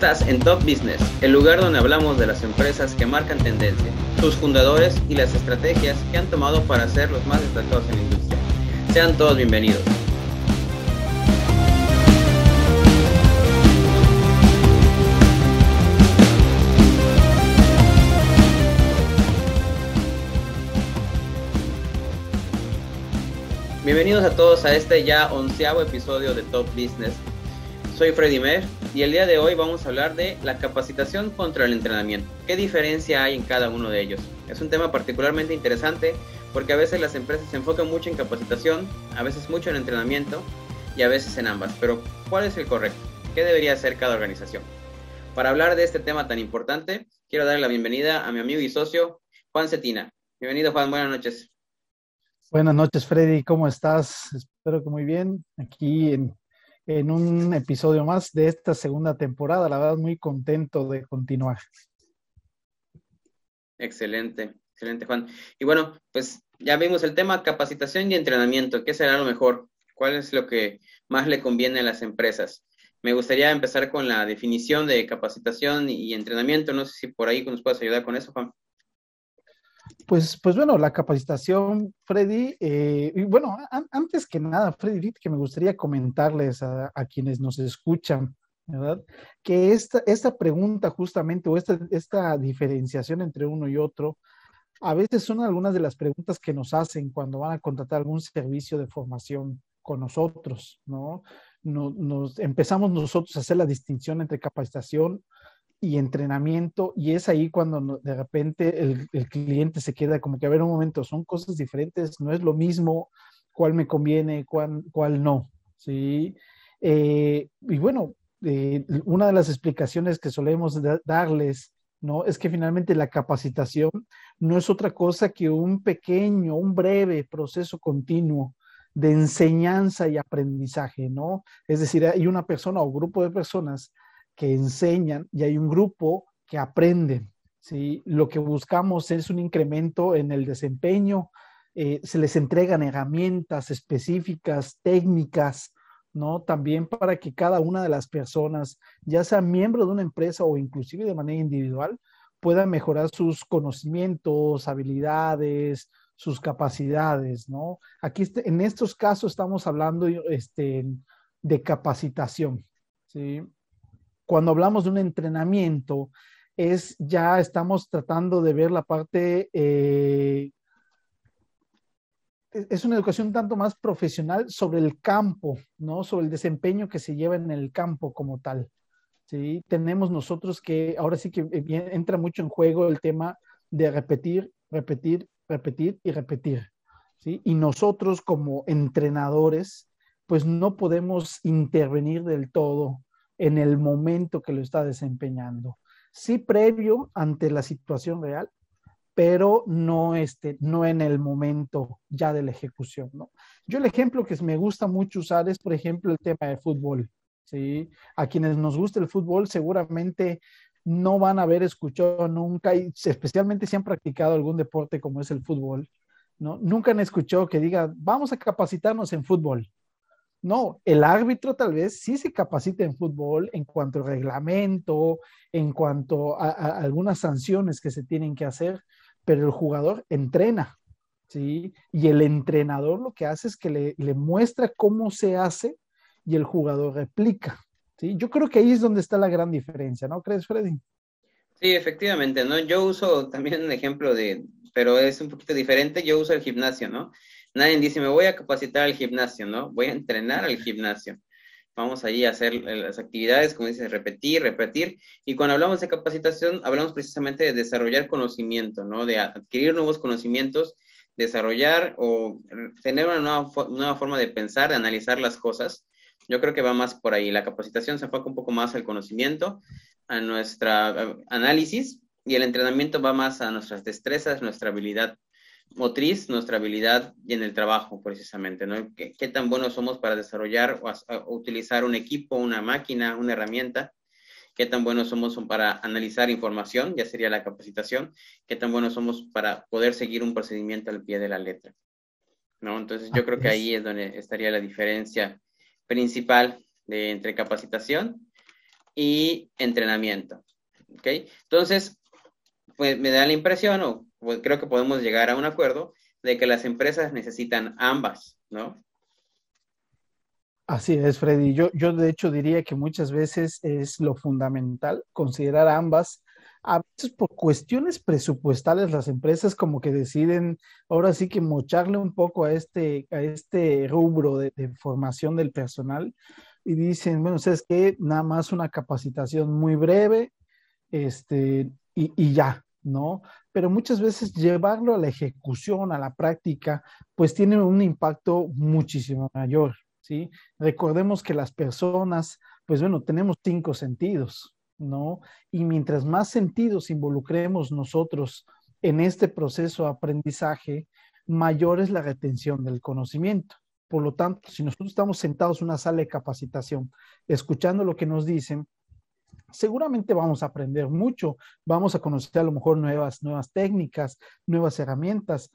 estás en Top Business, el lugar donde hablamos de las empresas que marcan tendencia, sus fundadores y las estrategias que han tomado para ser los más destacados en la industria. Sean todos bienvenidos. Bienvenidos a todos a este ya onceavo episodio de Top Business. Soy Freddy Mer y el día de hoy vamos a hablar de la capacitación contra el entrenamiento. ¿Qué diferencia hay en cada uno de ellos? Es un tema particularmente interesante porque a veces las empresas se enfocan mucho en capacitación, a veces mucho en entrenamiento y a veces en ambas. Pero ¿cuál es el correcto? ¿Qué debería hacer cada organización? Para hablar de este tema tan importante, quiero darle la bienvenida a mi amigo y socio Juan Cetina. Bienvenido Juan, buenas noches. Buenas noches, Freddy. ¿Cómo estás? Espero que muy bien. Aquí en, un episodio más de esta segunda temporada. La verdad, muy contento de continuar. Excelente, excelente, Juan. Y bueno, pues ya vimos el tema capacitación y entrenamiento. ¿Qué será lo mejor? ¿Cuál es lo que más le conviene a las empresas? Me gustaría empezar con la definición de capacitación y entrenamiento. No sé si por ahí nos puedes ayudar con eso, Juan. Pues, pues bueno, la capacitación, Freddy, eh, y bueno, antes que nada, Freddy, que me gustaría comentarles a, quienes nos escuchan, ¿verdad? Que esta, esta pregunta justamente, o esta, esta diferenciación entre uno y otro, a veces son algunas de las preguntas que nos hacen cuando van a contratar algún servicio de formación con nosotros, ¿no? nos empezamos nosotros a hacer la distinción entre capacitación y entrenamiento y es ahí cuando de repente el, cliente se queda como que a ver un momento, son cosas diferentes, no es lo mismo cuál me conviene, cuál, cuál no, ¿sí? Eh, y bueno, eh, una de las explicaciones que solemos darles, ¿no? Es que finalmente la capacitación no es otra cosa que un pequeño, un breve proceso continuo de enseñanza y aprendizaje, ¿no? Es decir, hay una persona o grupo de personas que enseñan y hay un grupo que aprenden. ¿sí? Lo que buscamos es un incremento en el desempeño, eh, se les entregan herramientas específicas, técnicas, ¿no? También para que cada una de las personas, ya sea miembro de una empresa o inclusive de manera individual, pueda mejorar sus conocimientos, habilidades, sus capacidades, ¿no? Aquí este, en estos casos estamos hablando este, de capacitación, ¿sí? Cuando hablamos de un entrenamiento, es ya estamos tratando de ver la parte, eh, es una educación tanto más profesional sobre el campo, ¿no? Sobre el desempeño que se lleva en el campo como tal. ¿sí? Tenemos nosotros que, ahora sí que entra mucho en juego el tema de repetir, repetir, repetir y repetir. ¿sí? Y nosotros como entrenadores, pues no podemos intervenir del todo en el momento que lo está desempeñando. Sí previo ante la situación real, pero no, este, no en el momento ya de la ejecución. ¿no? Yo el ejemplo que me gusta mucho usar es, por ejemplo, el tema de fútbol. ¿sí? A quienes nos gusta el fútbol seguramente no van a haber escuchado nunca, y especialmente si han practicado algún deporte como es el fútbol, ¿no? Nunca han escuchado que diga, vamos a capacitarnos en fútbol. No, el árbitro tal vez sí se capacita en fútbol en cuanto al reglamento, en cuanto a, algunas sanciones que se tienen que hacer, pero el jugador entrena, ¿sí? Y el entrenador lo que hace es que le, le muestra cómo se hace y el jugador replica, ¿sí? Yo creo que ahí es donde está la gran diferencia, ¿no crees, Freddy? Sí, efectivamente, ¿no? Yo uso también un ejemplo de, pero es un poquito diferente, yo uso el gimnasio, ¿no? Nadie dice, me voy a capacitar al gimnasio, ¿no? Voy a entrenar al gimnasio. Vamos allí a hacer las actividades, como dice, repetir, repetir. Y cuando hablamos de capacitación, hablamos precisamente de desarrollar conocimiento, ¿no? De adquirir nuevos conocimientos, desarrollar o tener una nueva, nueva forma de pensar, de analizar las cosas. Yo creo que va más por ahí. La capacitación se enfoca un poco más al conocimiento, a nuestra análisis, y el entrenamiento va más a nuestras destrezas, nuestra habilidad motriz, nuestra habilidad y en el trabajo precisamente, ¿no? ¿Qué, tan buenos somos para desarrollar o, utilizar un equipo, una máquina, una herramienta? ¿Qué tan buenos somos para analizar información? Ya sería la capacitación. ¿Qué tan buenos somos para poder seguir un procedimiento al pie de la letra? ¿No? Entonces yo creo que ahí es donde estaría la diferencia principal de, entre capacitación y entrenamiento. ¿Ok? Entonces, pues me da la impresión, o pues, creo que podemos llegar a un acuerdo, de que las empresas necesitan ambas, ¿no? Así es, Freddy. Yo, yo de hecho diría que muchas veces es lo fundamental considerar ambas. A veces por cuestiones presupuestales las empresas como que deciden ahora sí que mocharle un poco a este, a este rubro de, formación del personal y dicen, bueno, ¿sabes qué? Nada más una capacitación muy breve este, y, y ya, ¿no? Pero muchas veces llevarlo a la ejecución, a la práctica, pues tiene un impacto muchísimo mayor. ¿sí? Recordemos que las personas, pues bueno, tenemos cinco sentidos, ¿no? Y mientras más sentidos involucremos nosotros en este proceso de aprendizaje, mayor es la retención del conocimiento. Por lo tanto, si nosotros estamos sentados en una sala de capacitación, escuchando lo que nos dicen, seguramente vamos a aprender mucho, vamos a conocer a lo mejor nuevas, nuevas técnicas, nuevas herramientas,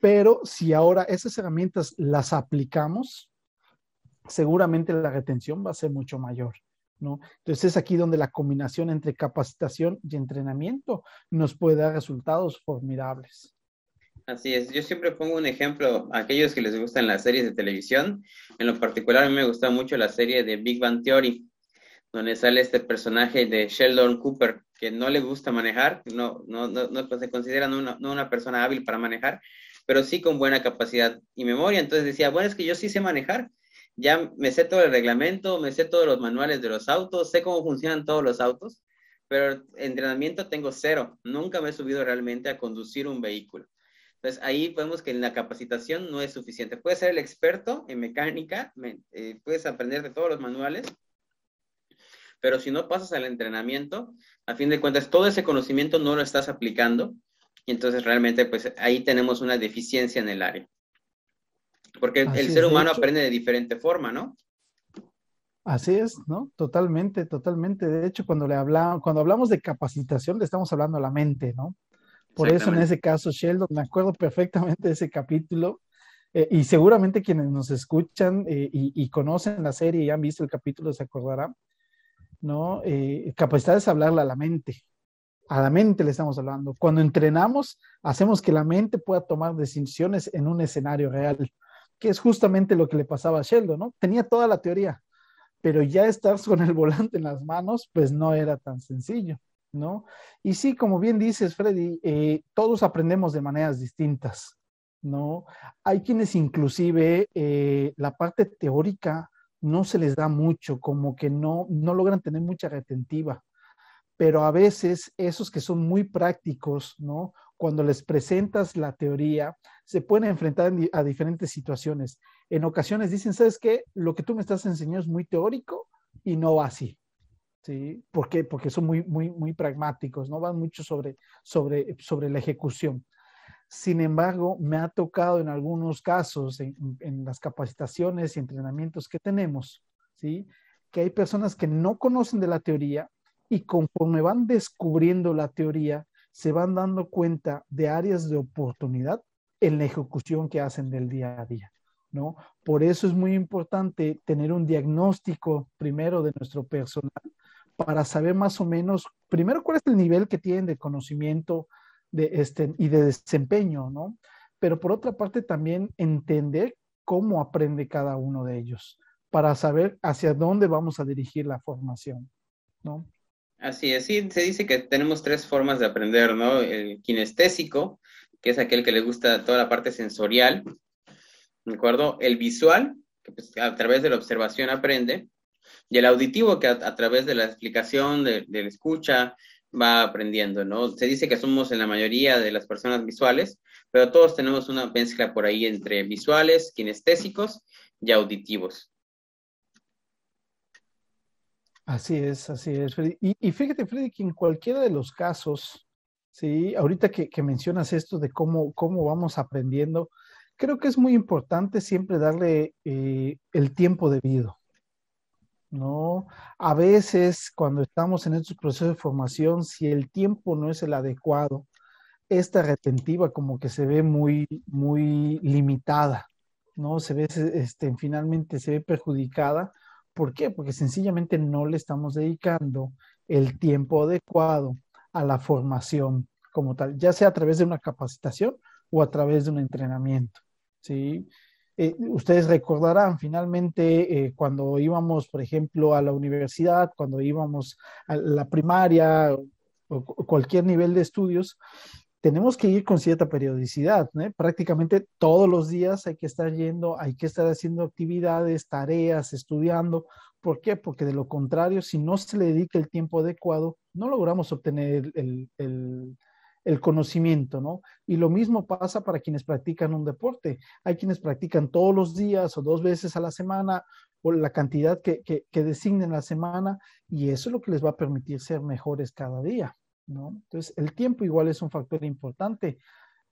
pero si ahora esas herramientas las aplicamos, seguramente la retención va a ser mucho mayor. ¿No? Entonces es aquí donde la combinación entre capacitación y entrenamiento nos puede dar resultados formidables. Así es, yo siempre pongo un ejemplo a aquellos que les gustan las series de televisión, en lo particular a mí me gusta mucho la serie de Big Bang Theory, donde sale este personaje de Sheldon Cooper, que no le gusta manejar, no, no, no, no se considera una, no una persona hábil para manejar, pero sí con buena capacidad y memoria. Entonces decía, bueno, es que yo sí sé manejar, ya me sé todo el reglamento, me sé todos los manuales de los autos, sé cómo funcionan todos los autos, pero entrenamiento tengo cero. Nunca me he subido realmente a conducir un vehículo. Entonces ahí podemos que la capacitación no es suficiente. Puedes ser el experto en mecánica, eh, puedes aprender de todos los manuales, pero si no pasas al entrenamiento, a fin de cuentas todo ese conocimiento no lo estás aplicando y entonces realmente pues ahí tenemos una deficiencia en el área. Porque el ser humano aprende de diferente forma, ¿no? Así es, ¿no? Totalmente, totalmente. De hecho, cuando le hablamos, cuando hablamos de capacitación, le estamos hablando a la mente, ¿no? Por eso en ese caso, Sheldon, me acuerdo perfectamente de ese capítulo, eh, y seguramente quienes nos escuchan eh, y, conocen la serie y han visto el capítulo se acordarán, ¿no? Eh, capacidad es hablarle a la mente. A la mente le estamos hablando. Cuando entrenamos, hacemos que la mente pueda tomar decisiones en un escenario real que es justamente lo que le pasaba a Sheldon, ¿no? Tenía toda la teoría, pero ya estar con el volante en las manos, pues no era tan sencillo, ¿no? Y sí, como bien dices, Freddy, eh, todos aprendemos de maneras distintas, ¿no? Hay quienes inclusive eh, la parte teórica no se les da mucho, como que no, no logran tener mucha retentiva, pero a veces esos que son muy prácticos, ¿no? cuando les presentas la teoría, se pueden enfrentar a diferentes situaciones. En ocasiones dicen, ¿sabes qué? Lo que tú me estás enseñando es muy teórico y no va así. ¿Sí? ¿Por qué? Porque son muy, muy, muy pragmáticos, no van mucho sobre, sobre, sobre la ejecución. Sin embargo, me ha tocado en algunos casos, en, las capacitaciones y entrenamientos que tenemos, ¿sí? que hay personas que no conocen de la teoría y conforme van descubriendo la teoría, se van dando cuenta de áreas de oportunidad en la ejecución que hacen del día a día, ¿no? Por eso es muy importante tener un diagnóstico primero de nuestro personal para saber más o menos, primero, cuál es el nivel que tienen de conocimiento de este, y de desempeño, ¿no? Pero por otra parte también entender cómo aprende cada uno de ellos para saber hacia dónde vamos a dirigir la formación, ¿no? Así es, se dice que tenemos tres formas de aprender, ¿no? El kinestésico, que es aquel que le gusta toda la parte sensorial, ¿de acuerdo? El visual, que pues, a través de la observación aprende, y el auditivo, que a, través de la explicación, de, la escucha, va aprendiendo, ¿no? Se dice que somos en la mayoría de las personas visuales, pero todos tenemos una mezcla por ahí entre visuales, kinestésicos y auditivos. Así es, así es, Freddy. Y, fíjate, Freddy, que en cualquiera de los casos, sí, ahorita que, mencionas esto de cómo, cómo vamos aprendiendo, creo que es muy importante siempre darle eh, el tiempo debido. ¿No? A veces cuando estamos en estos procesos de formación, si el tiempo no es el adecuado, esta retentiva como que se ve muy, muy limitada, ¿no? Se ve, este, finalmente se ve perjudicada ¿Por qué? Porque sencillamente no le estamos dedicando el tiempo adecuado a la formación como tal, ya sea a través de una capacitación o a través de un entrenamiento. ¿sí? Eh, ustedes recordarán finalmente eh, cuando íbamos, por ejemplo, a la universidad, cuando íbamos a la primaria o, cualquier nivel de estudios, tenemos que ir con cierta periodicidad, prácticamente todos los días hay que estar yendo, hay que estar haciendo actividades, tareas, estudiando. ¿Por qué? Porque de lo contrario, si no se le dedica el tiempo adecuado, no logramos obtener el, el conocimiento, ¿no? Y lo mismo pasa para quienes practican un deporte. Hay quienes practican todos los días o dos veces a la semana o la cantidad que, que, designen la semana y eso es lo que les va a permitir ser mejores cada día, ¿no? Entonces, el tiempo igual es un factor importante,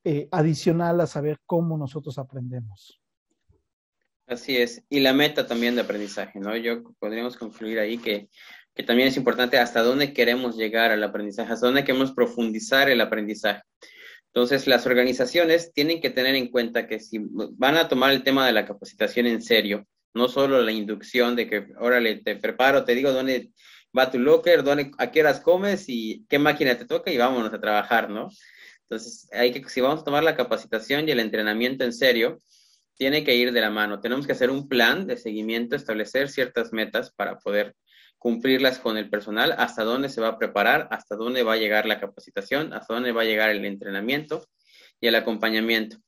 eh, adicional a saber cómo nosotros aprendemos. Así es, y la meta también de aprendizaje, ¿no? Yo podríamos concluir ahí que que también es importante hasta dónde queremos llegar al aprendizaje, hasta dónde queremos profundizar el aprendizaje. Entonces, las organizaciones tienen que tener en cuenta que si van a tomar el tema de la capacitación en serio, no solo la inducción de que, órale, te preparo, te digo dónde va tu locker, dónde, a qué horas comes y qué máquina te toca y vámonos a trabajar, ¿no? Entonces, hay que, si vamos a tomar la capacitación y el entrenamiento en serio, tiene que ir de la mano. Tenemos que hacer un plan de seguimiento, establecer ciertas metas para poder cumplirlas con el personal, hasta dónde se va a preparar, hasta dónde va a llegar la capacitación, hasta dónde va a llegar el entrenamiento y el acompañamiento.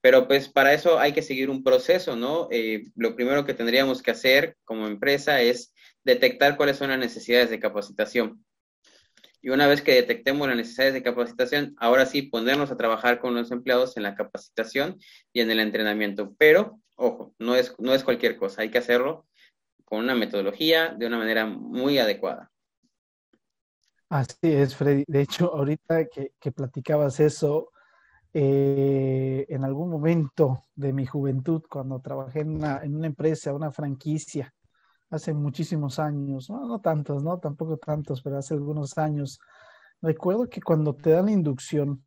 Pero pues para eso hay que seguir un proceso, ¿no? Eh, lo primero que tendríamos que hacer como empresa es detectar cuáles son las necesidades de capacitación. Y una vez que detectemos las necesidades de capacitación, ahora sí ponernos a trabajar con los empleados en la capacitación y en el entrenamiento. Pero, ojo, no es, no es cualquier cosa, hay que hacerlo con una metodología de una manera muy adecuada. Así es, Freddy. De hecho, ahorita que, platicabas eso, eh, en algún momento de mi juventud, cuando trabajé en una, empresa, una franquicia, hace muchísimos años, no, no, tantos, no, tampoco tantos, pero hace algunos años, recuerdo que cuando te dan la inducción,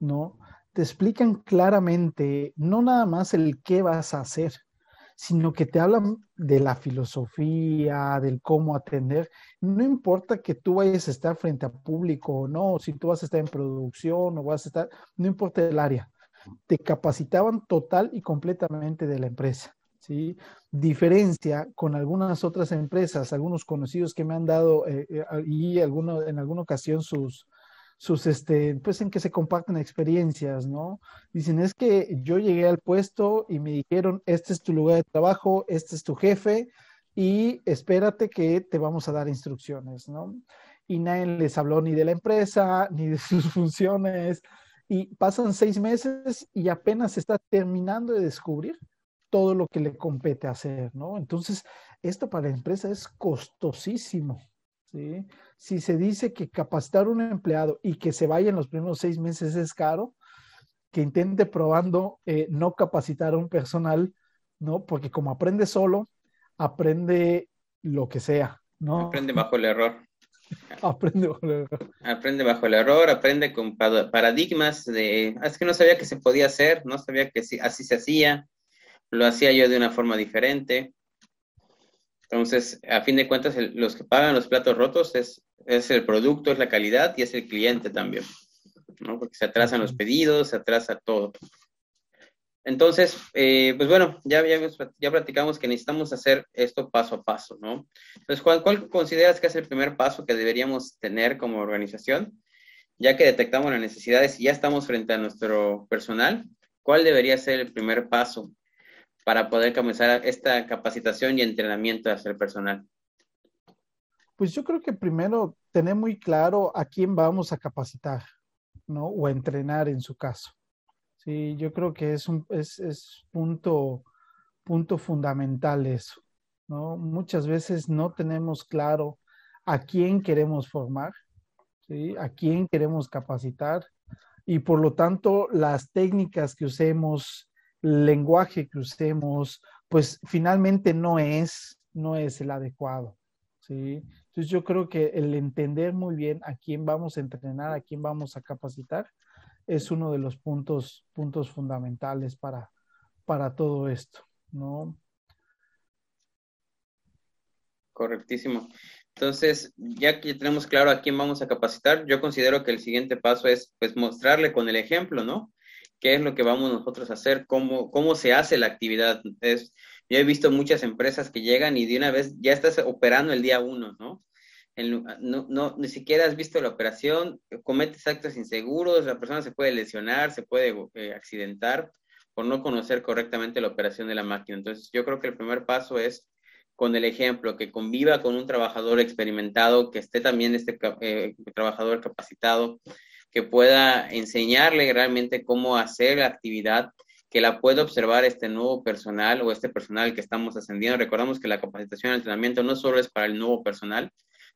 ¿no? Te explican claramente, no nada más el qué vas a hacer, sino que te hablan de la filosofía, del cómo atender. No importa que tú vayas a estar frente a público o no, si tú vas a estar en producción o vas a estar, no importa el área. Te capacitaban total y completamente de la empresa. ¿sí? Diferencia con algunas otras empresas, algunos conocidos que me han dado eh, eh, y alguno, en alguna ocasión sus, sus, este, pues en que se comparten experiencias, ¿no? Dicen, es que yo llegué al puesto y me dijeron, este es tu lugar de trabajo, este es tu jefe y espérate que te vamos a dar instrucciones, ¿no? Y nadie les habló ni de la empresa, ni de sus funciones, y pasan seis meses y apenas está terminando de descubrir todo lo que le compete hacer, ¿no? Entonces, esto para la empresa es costosísimo, ¿sí? si se dice que capacitar a un empleado y que se vaya en los primeros seis meses es caro, que intente probando eh, no capacitar a un personal, ¿no? Porque como aprende solo, aprende lo que sea, ¿no? Aprende bajo el error. aprende bajo el error. Aprende bajo el error, aprende con paradigmas de, ah, es que no sabía que se podía hacer, no sabía que así se hacía, lo hacía yo de una forma diferente. Entonces, a fin de cuentas, los que pagan los platos rotos es, es el producto, es la calidad y es el cliente también, ¿no? Porque se atrasan los pedidos, se atrasa todo. Entonces, eh, pues bueno, ya, ya, ya, platicamos que necesitamos hacer esto paso a paso, ¿no? Entonces, Juan, ¿cuál consideras que es el primer paso que deberíamos tener como organización? Ya que detectamos las necesidades y ya estamos frente a nuestro personal, ¿cuál debería ser el primer paso para poder comenzar esta capacitación y entrenamiento hacia el personal? Pues yo creo que primero tener muy claro a quién vamos a capacitar, ¿no? O a entrenar en su caso. Sí, yo creo que es un es, es punto, punto fundamental eso, ¿no? Muchas veces no tenemos claro a quién queremos formar, ¿sí? A quién queremos capacitar y por lo tanto las técnicas que usemos lenguaje que usemos, pues finalmente no es, no es el adecuado. ¿sí? Entonces yo creo que el entender muy bien a quién vamos a entrenar, a quién vamos a capacitar, es uno de los puntos, puntos fundamentales para, para todo esto, ¿no? Correctísimo. Entonces, ya que tenemos claro a quién vamos a capacitar, yo considero que el siguiente paso es pues mostrarle con el ejemplo, ¿no? ¿Qué es lo que vamos nosotros a hacer? ¿Cómo, cómo se hace la actividad? Es, yo he visto muchas empresas que llegan y de una vez ya estás operando el día uno, ¿no? no, no, ni siquiera has visto la operación, cometes actos inseguros, la persona se puede lesionar, se puede eh, accidentar por no conocer correctamente la operación de la máquina. Entonces, yo creo que el primer paso es con el ejemplo, que conviva con un trabajador experimentado, que esté también este eh, trabajador capacitado, que pueda enseñarle realmente cómo hacer la actividad, que la pueda observar este nuevo personal o este personal que estamos ascendiendo. Recordamos que la capacitación y entrenamiento no solo es para el nuevo personal,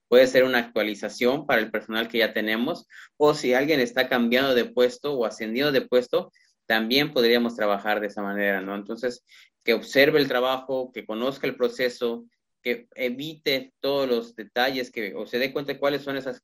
puede ser una actualización para el personal que ya tenemos, o si alguien está cambiando de puesto o ascendiendo de puesto, también podríamos trabajar de esa manera, ¿no? Entonces, que observe el trabajo, que conozca el proceso, que evite todos los detalles, que o se dé cuenta de cuáles son esas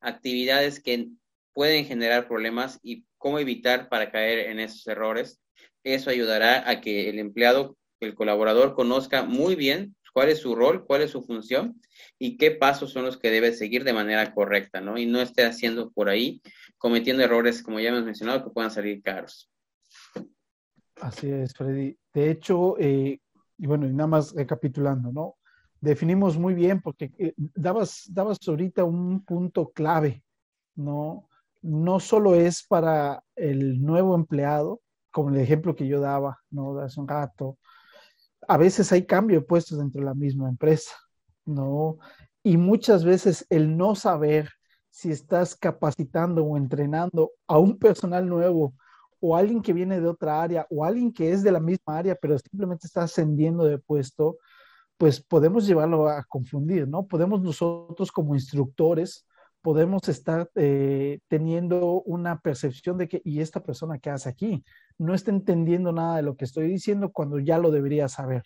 actividades que pueden generar problemas y cómo evitar para caer en esos errores. Eso ayudará a que el empleado, el colaborador conozca muy bien cuál es su rol, cuál es su función y qué pasos son los que debe seguir de manera correcta, ¿no? Y no esté haciendo por ahí, cometiendo errores, como ya hemos mencionado, que puedan salir caros. Así es, Freddy. De hecho, eh, y bueno, y nada más recapitulando, ¿no? Definimos muy bien porque eh, dabas, dabas ahorita un punto clave, ¿no? No solo es para el nuevo empleado, como el ejemplo que yo daba, ¿no? Hace un rato, a veces hay cambio de puestos dentro de la misma empresa, ¿no? Y muchas veces el no saber si estás capacitando o entrenando a un personal nuevo o alguien que viene de otra área o alguien que es de la misma área, pero simplemente está ascendiendo de puesto, pues podemos llevarlo a confundir, ¿no? Podemos nosotros como instructores, podemos estar eh, teniendo una percepción de que, ¿y esta persona qué hace aquí? No está entendiendo nada de lo que estoy diciendo cuando ya lo debería saber.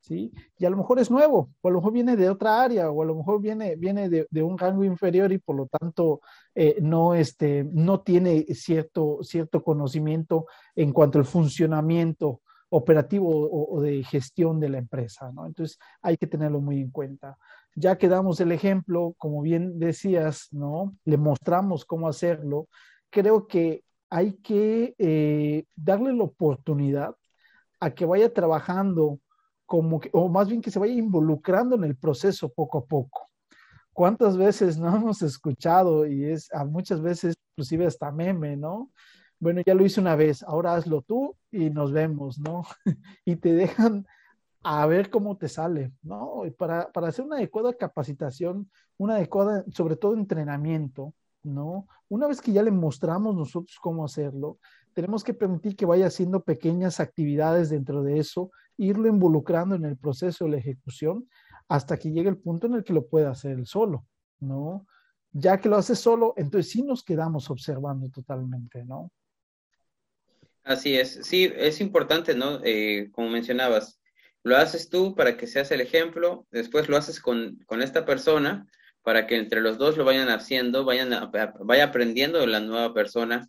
¿Sí? Y a lo mejor es nuevo, o a lo mejor viene de otra área, o a lo mejor viene, viene de, un rango inferior y por lo tanto eh, no, este, no tiene cierto, cierto conocimiento en cuanto al funcionamiento operativo o, de gestión de la empresa. Entonces hay que tenerlo muy en cuenta ya que damos el ejemplo, como bien decías, ¿no? Le mostramos cómo hacerlo. Creo que hay que eh, darle la oportunidad a que vaya trabajando como que, o más bien que se vaya involucrando en el proceso poco a poco. ¿Cuántas veces no hemos escuchado y es a muchas veces inclusive hasta meme, ¿no? Bueno, ya lo hice una vez, ahora hazlo tú y nos vemos, ¿no? y te dejan a ver cómo te sale, ¿no? para, para hacer una adecuada capacitación, una adecuada, sobre todo entrenamiento, ¿no? Una vez que ya le mostramos nosotros cómo hacerlo, tenemos que permitir que vaya haciendo pequeñas actividades dentro de eso, irlo involucrando en el proceso de la ejecución hasta que llegue el punto en el que lo pueda hacer él solo, ¿no? Ya que lo hace solo, entonces sí nos quedamos observando totalmente, ¿no? Así es, sí, es importante, ¿no? Eh, como mencionabas, lo haces tú para que seas el ejemplo, después lo haces con, esta persona para que entre los dos lo vayan haciendo, vayan vaya aprendiendo la nueva persona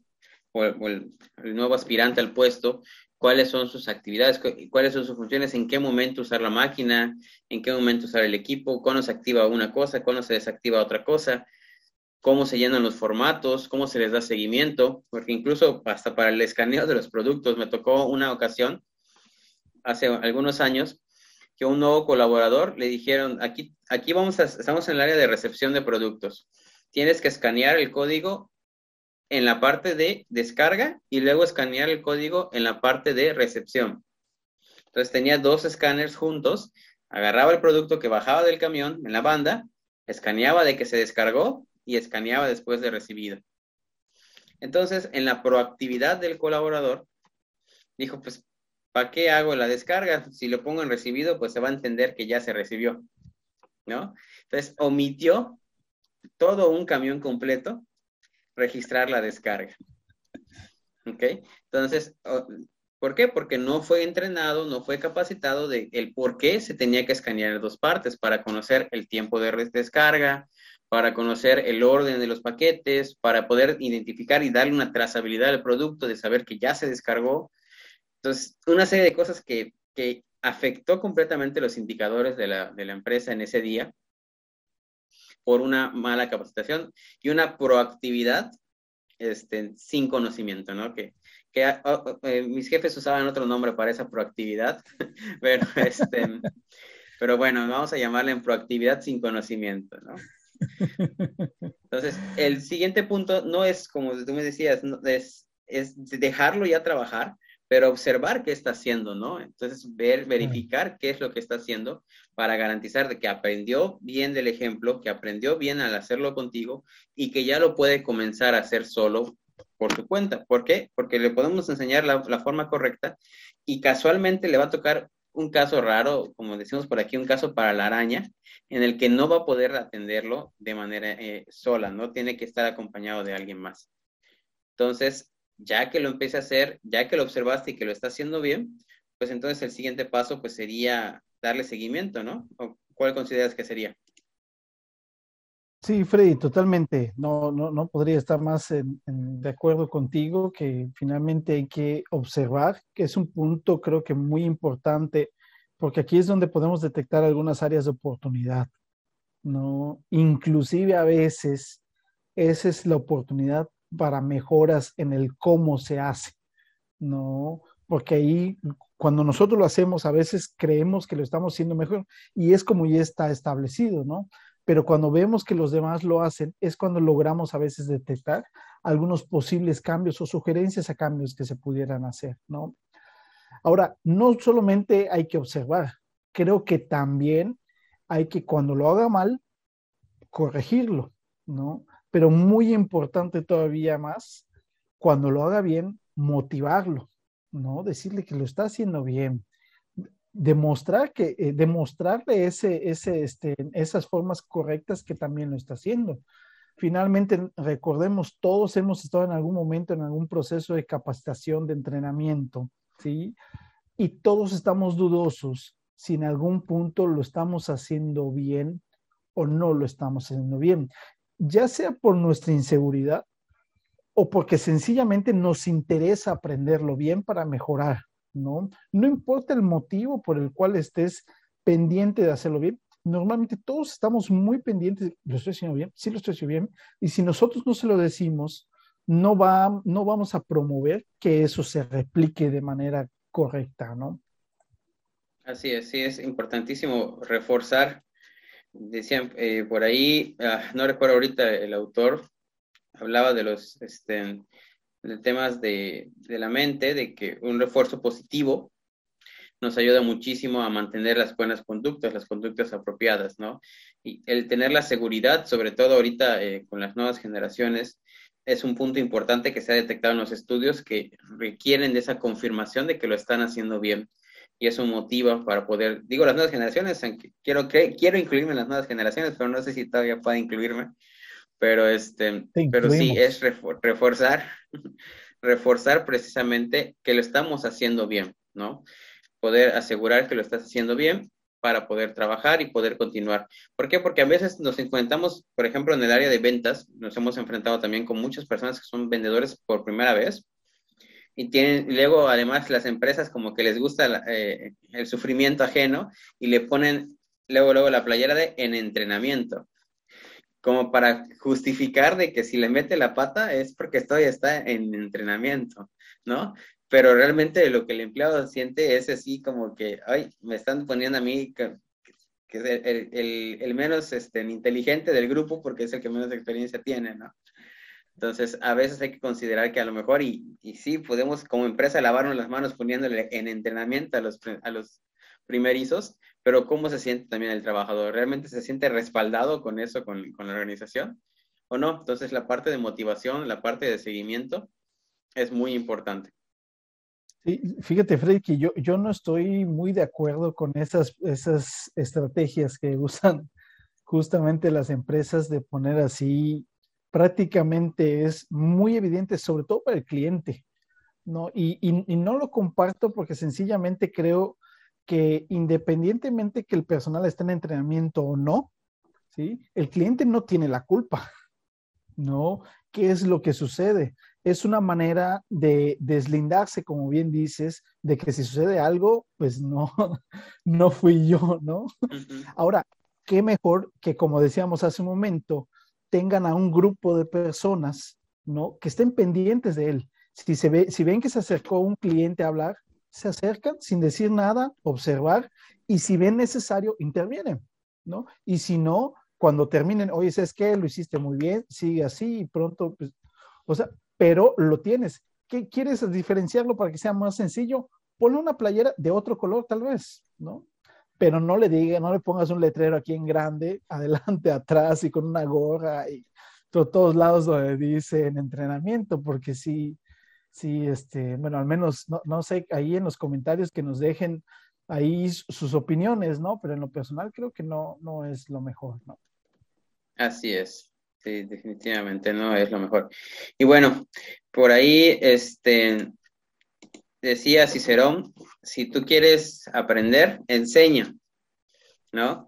o, el, nuevo aspirante al puesto, cuáles son sus actividades, cuáles son sus funciones, en qué momento usar la máquina, en qué momento usar el equipo, cuándo se activa una cosa, cuándo se desactiva otra cosa, cómo se llenan los formatos, cómo se les da seguimiento, porque incluso hasta para el escaneo de los productos me tocó una ocasión hace algunos años que un nuevo colaborador le dijeron, aquí, aquí vamos estamos en el área de recepción de productos. Tienes que escanear el código en la parte de descarga y luego escanear el código en la parte de recepción. Entonces tenía dos escáneres juntos, agarraba el producto que bajaba del camión en la banda, escaneaba de que se descargó y escaneaba después de recibido. Entonces, en la proactividad del colaborador, dijo, pues ¿para qué hago la descarga? Si lo pongo en recibido, pues se va a entender que ya se recibió, ¿no? Entonces, omitió todo un camión completo registrar la descarga. ¿Ok? Entonces, ¿por qué? Porque no fue entrenado, no fue capacitado de el por qué se tenía que escanear dos partes para conocer el tiempo de descarga, para conocer el orden de los paquetes, para poder identificar y darle una trazabilidad al producto, de saber que ya se descargó, entonces, una serie de cosas que, afectó completamente los indicadores de la, de la empresa en ese día por una mala capacitación y una proactividad este, sin conocimiento, ¿no? Que, que ah, ah, ah, eh, mis jefes usaban otro nombre para esa proactividad, pero, este, pero bueno, vamos a llamarla en proactividad sin conocimiento, ¿no? Entonces, el siguiente punto no es, como tú me decías, es, es dejarlo ya trabajar, pero observar qué está haciendo, ¿no? Entonces, ver, verificar qué es lo que está haciendo para garantizar de que aprendió bien del ejemplo, que aprendió bien al hacerlo contigo y que ya lo puede comenzar a hacer solo por su cuenta. ¿Por qué? Porque le podemos enseñar la, forma correcta y casualmente le va a tocar un caso raro, como decimos por aquí, un caso para la araña, en el que no va a poder atenderlo de manera eh, sola, ¿no? Tiene que estar acompañado de alguien más. Entonces, ya que lo empiece a hacer, ya que lo observaste y que lo está haciendo bien, pues entonces el siguiente paso pues sería darle seguimiento, ¿no? ¿Cuál consideras que sería? Sí, Freddy, totalmente. No, no, no podría estar más de acuerdo contigo que finalmente hay que observar, que es un punto creo que muy importante, porque aquí es donde podemos detectar algunas áreas de oportunidad, ¿no? Inclusive a veces esa es la oportunidad para mejoras en el cómo se hace, ¿no? Porque ahí, cuando nosotros lo hacemos, a veces creemos que lo estamos haciendo mejor y es como ya está establecido, ¿no? Pero cuando vemos que los demás lo hacen, es cuando logramos a veces detectar algunos posibles cambios o sugerencias a cambios que se pudieran hacer, ¿no? Ahora, no solamente hay que observar, creo que también hay que cuando lo haga mal, corregirlo, ¿no? Pero muy importante todavía más, cuando lo haga bien, motivarlo, ¿no? Decirle que lo está haciendo bien, demostrar que, eh, demostrarle ese, ese, este, esas formas correctas que también lo está haciendo. Finalmente, recordemos, todos hemos estado en algún momento en algún proceso de capacitación, de entrenamiento, ¿sí? Y todos estamos dudosos si en algún punto lo estamos haciendo bien o no lo estamos haciendo bien ya sea por nuestra inseguridad o porque sencillamente nos interesa aprenderlo bien para mejorar, ¿no? No importa el motivo por el cual estés pendiente de hacerlo bien. Normalmente todos estamos muy pendientes, ¿lo estoy haciendo bien? Sí, lo estoy haciendo bien. Y si nosotros no se lo decimos, no, va, no vamos a promover que eso se replique de manera correcta, ¿no? Así es, sí, es importantísimo reforzar decían eh, por ahí, ah, no recuerdo ahorita el autor, hablaba de los este, de temas de, de, la mente, de que un refuerzo positivo nos ayuda muchísimo a mantener las buenas conductas, las conductas apropiadas, ¿no? Y el tener la seguridad, sobre todo ahorita eh, con las nuevas generaciones, es un punto importante que se ha detectado en los estudios que requieren de esa confirmación de que lo están haciendo bien y eso motiva para poder, digo las nuevas generaciones, quiero, quiero incluirme en las nuevas generaciones, pero no sé si todavía puede incluirme, pero, este, pero sí, es reforzar, reforzar precisamente que lo estamos haciendo bien, ¿no? Poder asegurar que lo estás haciendo bien para poder trabajar y poder continuar. ¿Por qué? Porque a veces nos enfrentamos, por ejemplo, en el área de ventas, nos hemos enfrentado también con muchas personas que son vendedores por primera vez y tienen, luego además las empresas como que les gusta eh, el sufrimiento ajeno y le ponen luego, luego la playera de en entrenamiento, como para justificar de que si le mete la pata es porque todavía está en entrenamiento, ¿no? Pero realmente lo que el empleado siente es así como que, ay, me están poniendo a mí que, el, el, menos este, inteligente del grupo porque es el que menos experiencia tiene, ¿no? Entonces, a veces hay que considerar que a lo mejor, y, y sí, podemos como empresa lavarnos las manos poniéndole en entrenamiento a los, a los primerizos, pero ¿cómo se siente también el trabajador? ¿Realmente se siente respaldado con eso, con, con la organización? ¿O no? Entonces, la parte de motivación, la parte de seguimiento es muy importante. Sí, fíjate, Freddy, que yo, yo no estoy muy de acuerdo con esas, esas estrategias que usan justamente las empresas de poner así prácticamente es muy evidente, sobre todo para el cliente, ¿no? Y, no lo comparto porque sencillamente creo que independientemente que el personal esté en entrenamiento o no, ¿sí? El cliente no tiene la culpa, ¿no? ¿Qué es lo que sucede? es una manera de deslindarse, como bien dices, de que si sucede algo, pues no, no fui yo, ¿no? Ahora, qué mejor que, como decíamos hace un momento, tengan a un grupo de personas, ¿no? Que estén pendientes de él. Si, se ve, si ven que se acercó un cliente a hablar, se acercan sin decir nada, observar, y si ven necesario, intervienen, ¿no? Y si no, cuando terminen, oye, ¿sabes qué? Lo hiciste muy bien, sigue así y pronto, pues, o sea, pero lo tienes. ¿Qué quieres diferenciarlo para que sea más sencillo? Ponle una playera de otro color, tal vez, ¿no? Pero no le diga, no le pongas un letrero aquí en grande, adelante, atrás y con una gorra y todos lados donde dice en entrenamiento, porque sí, sí, este, bueno, al menos, no, no sé, ahí en los comentarios que nos dejen ahí sus opiniones, ¿no? Pero en lo personal creo que no, no es lo mejor, ¿no? Así es. Sí, definitivamente no es lo mejor. Y bueno, por ahí, este, decía Cicerón, si tú quieres aprender, enseña, ¿no?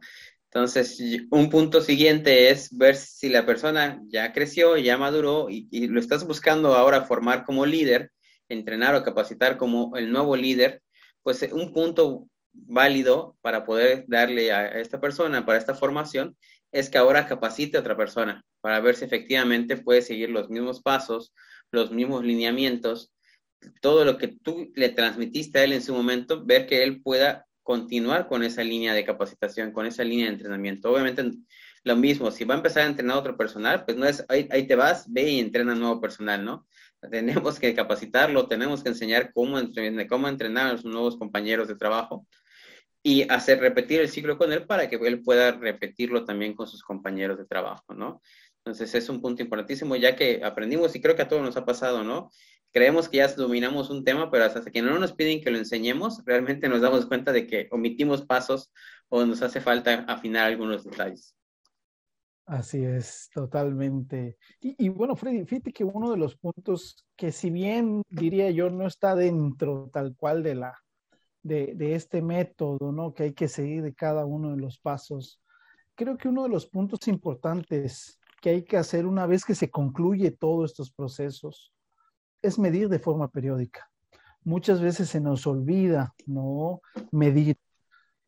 Entonces, un punto siguiente es ver si la persona ya creció, ya maduró y, y, lo estás buscando ahora formar como líder, entrenar o capacitar como el nuevo líder, pues un punto válido para poder darle a esta persona, para esta formación, es que ahora capacite a otra persona para ver si efectivamente puede seguir los mismos pasos, los mismos lineamientos, todo lo que tú le transmitiste a él en su momento, ver que él pueda continuar con esa línea de capacitación, con esa línea de entrenamiento. Obviamente lo mismo, si va a empezar a entrenar otro personal, pues no es ahí, ahí te vas, ve y entrena nuevo personal, ¿no? Tenemos que capacitarlo, tenemos que enseñar cómo, cómo entrenar a los nuevos compañeros de trabajo y hacer repetir el ciclo con él para que él pueda repetirlo también con sus compañeros de trabajo, ¿no? Entonces es un punto importantísimo ya que aprendimos y creo que a todos nos ha pasado, ¿no? Creemos que ya dominamos un tema, pero hasta que no nos piden que lo enseñemos, realmente nos damos cuenta de que omitimos pasos o nos hace falta afinar algunos detalles. Así es, totalmente. Y, y, bueno, Freddy, fíjate que uno de los puntos que si bien diría yo no está dentro tal cual de la, de, este método, ¿no? Que hay que seguir de cada uno de los pasos. Creo que uno de los puntos importantes que hay que hacer una vez que se concluye todos estos procesos es medir de forma periódica. Muchas veces se nos olvida, ¿no? Medir.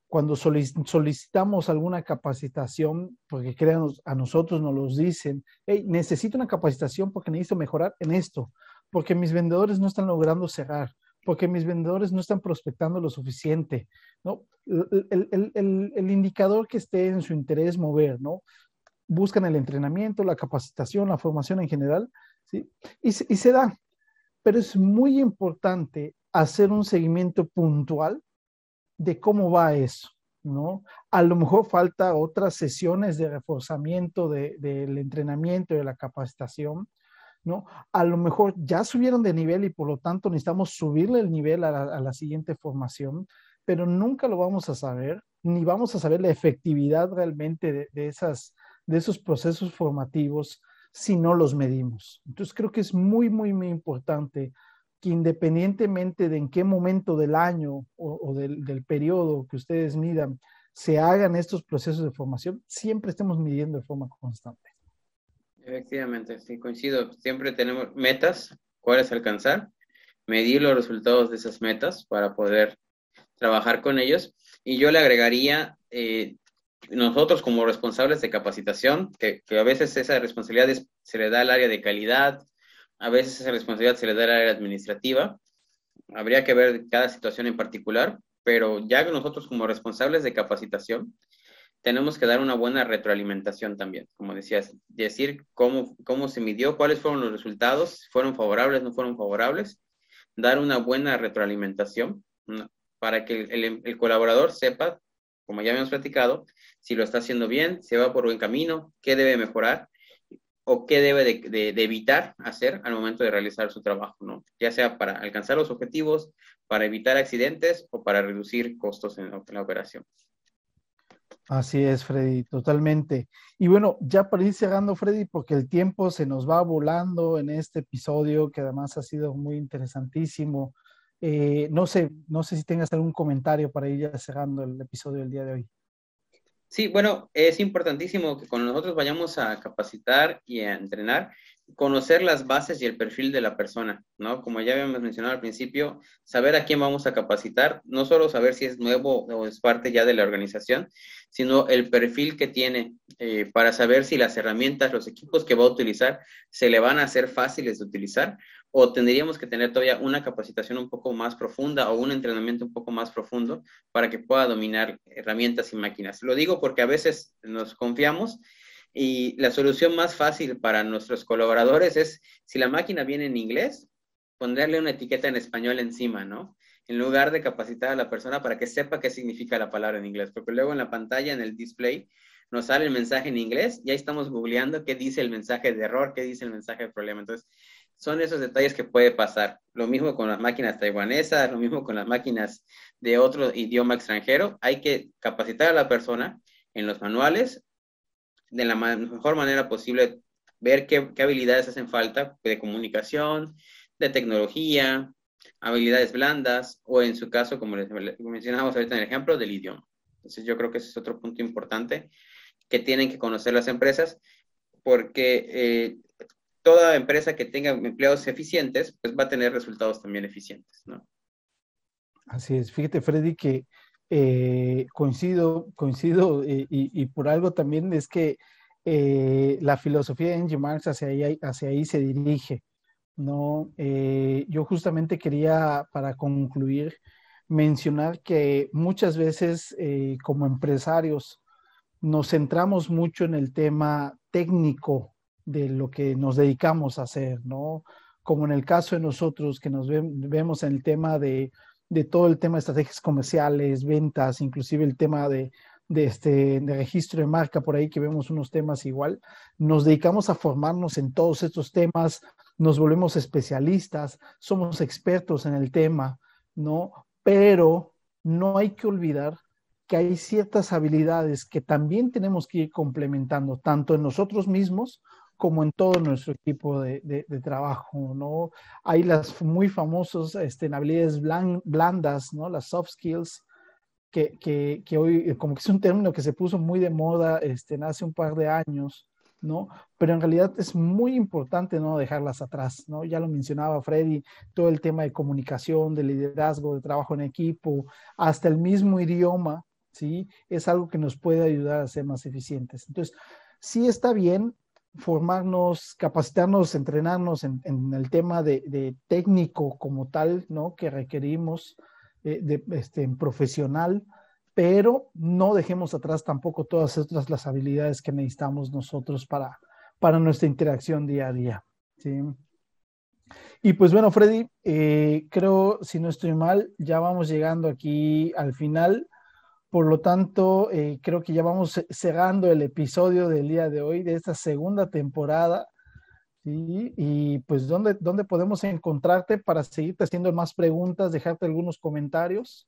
Cuando solicitamos alguna capacitación, porque crean a nosotros nos los dicen, hey, necesito una capacitación porque necesito mejorar en esto, porque mis vendedores no están logrando cerrar, porque mis vendedores no están prospectando lo suficiente, ¿no? El, el, el, el, indicador que esté en su interés mover, ¿no? Buscan el entrenamiento, la capacitación, la formación en general, ¿sí? Y, y se da. Pero es muy importante hacer un seguimiento puntual de cómo va eso, ¿no? A lo mejor falta otras sesiones de reforzamiento del de, entrenamiento, de la capacitación, ¿no? A lo mejor ya subieron de nivel y por lo tanto necesitamos subirle el nivel a la, siguiente formación, pero nunca lo vamos a saber, ni vamos a saber la efectividad realmente de, esas, de esos procesos formativos si no los medimos. Entonces creo que es muy, muy, muy importante que independientemente de en qué momento del año o, o del, del periodo que ustedes midan, se hagan estos procesos de formación, siempre estemos midiendo de forma constante. Efectivamente, sí, coincido. Siempre tenemos metas, cuáles alcanzar, medir los resultados de esas metas para poder trabajar con ellos. Y yo le agregaría, eh, nosotros como responsables de capacitación, que, que, a veces esa responsabilidad es, se le da al área de calidad, a veces esa responsabilidad se le da al área administrativa. Habría que ver cada situación en particular, pero ya nosotros como responsables de capacitación, tenemos que dar una buena retroalimentación también, como decías, decir cómo, cómo se midió, cuáles fueron los resultados, fueron favorables, no fueron favorables, dar una buena retroalimentación para que el, el, colaborador sepa, como ya habíamos platicado, si lo está haciendo bien, si va por buen camino, qué debe mejorar o qué debe de, de, de evitar hacer al momento de realizar su trabajo, ¿no? Ya sea para alcanzar los objetivos, para evitar accidentes o para reducir costos en la, en la operación. Así es, Freddy, totalmente. Y bueno, ya para ir cerrando, Freddy, porque el tiempo se nos va volando en este episodio, que además ha sido muy interesantísimo. Eh, no sé, no sé si tengas algún comentario para ir ya cerrando el episodio del día de hoy. Sí, bueno, es importantísimo que cuando nosotros vayamos a capacitar y a entrenar, conocer las bases y el perfil de la persona, ¿no? Como ya habíamos mencionado al principio, saber a quién vamos a capacitar, no solo saber si es nuevo o es parte ya de la organización, sino el perfil que tiene eh, para saber si las herramientas, los equipos que va a utilizar se le van a hacer fáciles de utilizar o tendríamos que tener todavía una capacitación un poco más profunda o un entrenamiento un poco más profundo para que pueda dominar herramientas y máquinas. Lo digo porque a veces nos confiamos y la solución más fácil para nuestros colaboradores es, si la máquina viene en inglés, ponerle una etiqueta en español encima, ¿no? En lugar de capacitar a la persona para que sepa qué significa la palabra en inglés, porque luego en la pantalla, en el display, nos sale el mensaje en inglés y ahí estamos googleando qué dice el mensaje de error, qué dice el mensaje de problema. Entonces, son esos detalles que puede pasar. Lo mismo con las máquinas taiwanesas, lo mismo con las máquinas de otro idioma extranjero. Hay que capacitar a la persona en los manuales de la mejor manera posible, ver qué, habilidades hacen falta de comunicación, de tecnología, habilidades blandas o en su caso, como les mencionamos ahorita en el ejemplo, del idioma. Entonces yo creo que ese es otro punto importante que tienen que conocer las empresas porque eh, toda empresa que tenga empleados eficientes, pues va a tener resultados también eficientes, ¿no? Así es. Fíjate, Freddy, que eh, coincido, coincido eh, y, por algo también es que eh, la filosofía de Angie Marx hacia ahí, hacia ahí se dirige. ¿no? yo justamente quería, para concluir, mencionar que muchas veces como empresarios nos centramos mucho en el tema técnico de lo que nos dedicamos a hacer, ¿no? Como en el caso de nosotros que nos vemos en el tema de de todo el tema de estrategias comerciales, ventas, inclusive el tema de, este, de registro de marca, por ahí que vemos unos temas igual. Nos dedicamos a formarnos en todos estos temas, nos volvemos especialistas, somos expertos en el tema, ¿no? Pero no hay que olvidar que hay ciertas habilidades que también tenemos que ir complementando, tanto en nosotros mismos como en todo nuestro equipo de, de, trabajo, ¿no? Hay las muy famosas este, habilidades blandas, ¿no? Las soft skills, que, que, que, hoy como que es un término que se puso muy de moda este, hace un par de años, ¿no? Pero en realidad es muy importante no dejarlas atrás, ¿no? Ya lo mencionaba Freddy, todo el tema de comunicación, de liderazgo, de trabajo en equipo, hasta el mismo idioma, ¿sí? Es algo que nos puede ayudar a ser más eficientes. Entonces, sí está bien formarnos, capacitarnos, entrenarnos en, el tema de, técnico como tal, ¿no? Que requerimos eh, de, este, profesional, pero no dejemos atrás tampoco todas otras las habilidades que necesitamos nosotros para, para nuestra interacción día a día, ¿sí? Y pues bueno, Freddy, eh, creo, si no estoy mal, ya vamos llegando aquí al final. Por lo tanto, eh, creo que ya vamos cerrando el episodio del día de hoy, de esta segunda temporada. Y pues, ¿dónde, ¿dónde podemos encontrarte para seguirte haciendo más preguntas, dejarte algunos comentarios?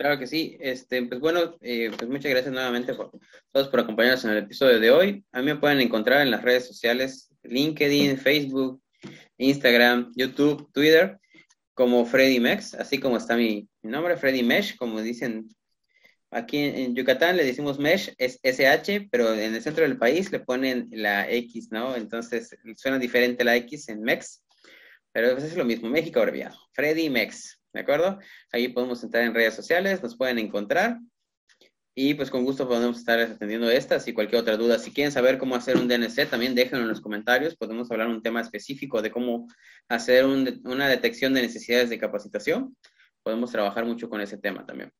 Claro que sí. Este, pues bueno, eh, pues muchas gracias nuevamente por todos por acompañarnos en el episodio de hoy. A mí me pueden encontrar en las redes sociales, LinkedIn, Facebook, Instagram, YouTube, Twitter, como Freddy Mex, así como está mi, mi nombre, Freddy Mesh, como dicen Aquí en, Yucatán le decimos mesh, es SH, pero en el centro del país le ponen la X, ¿no? Entonces suena diferente la X en MEX, pero pues es lo mismo, México abreviado, Freddy Mex, ¿de acuerdo? Ahí podemos entrar en redes sociales, nos pueden encontrar y pues con gusto podemos estar atendiendo estas y cualquier otra duda. Si quieren saber cómo hacer un DNC, también déjenlo en los comentarios, podemos hablar un tema específico de cómo hacer una detección de necesidades de capacitación. Podemos trabajar mucho con ese tema también.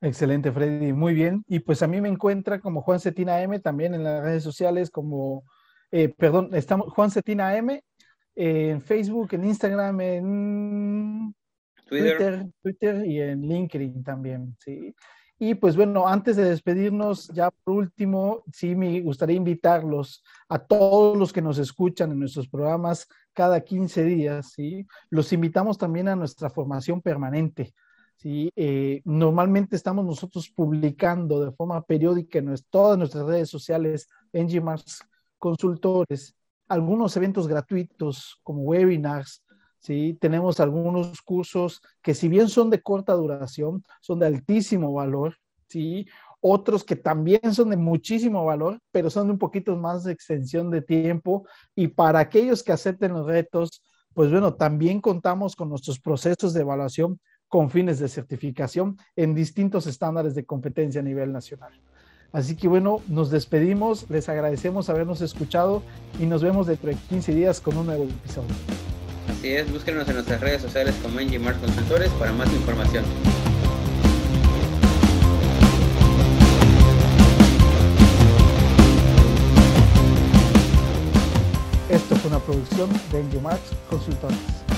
Excelente, Freddy. Muy bien. Y pues a mí me encuentra como Juan Cetina M también en las redes sociales, como, eh, perdón, estamos Juan Cetina M en Facebook, en Instagram, en Twitter. Twitter, y en LinkedIn también, ¿sí? Y pues bueno, antes de despedirnos, ya por último, sí me gustaría invitarlos a todos los que nos escuchan en nuestros programas cada 15 días, ¿sí? Los invitamos también a nuestra formación permanente. ¿Sí? Eh, normalmente estamos nosotros publicando de forma periódica en todas nuestras redes sociales, NG Consultores, algunos eventos gratuitos como webinars, ¿sí? Tenemos algunos cursos que si bien son de corta duración, son de altísimo valor, ¿sí? otros que también son de muchísimo valor, pero son un poquito más de extensión de tiempo. Y para aquellos que acepten los retos, pues bueno, también contamos con nuestros procesos de evaluación con fines de certificación en distintos estándares de competencia a nivel nacional. Así que bueno, nos despedimos, les agradecemos habernos escuchado y nos vemos dentro de 15 días con un nuevo episodio. Así es, búsquenos en nuestras redes sociales como Engimar Consultores para más información. Esto fue una producción de Engimar Consultores.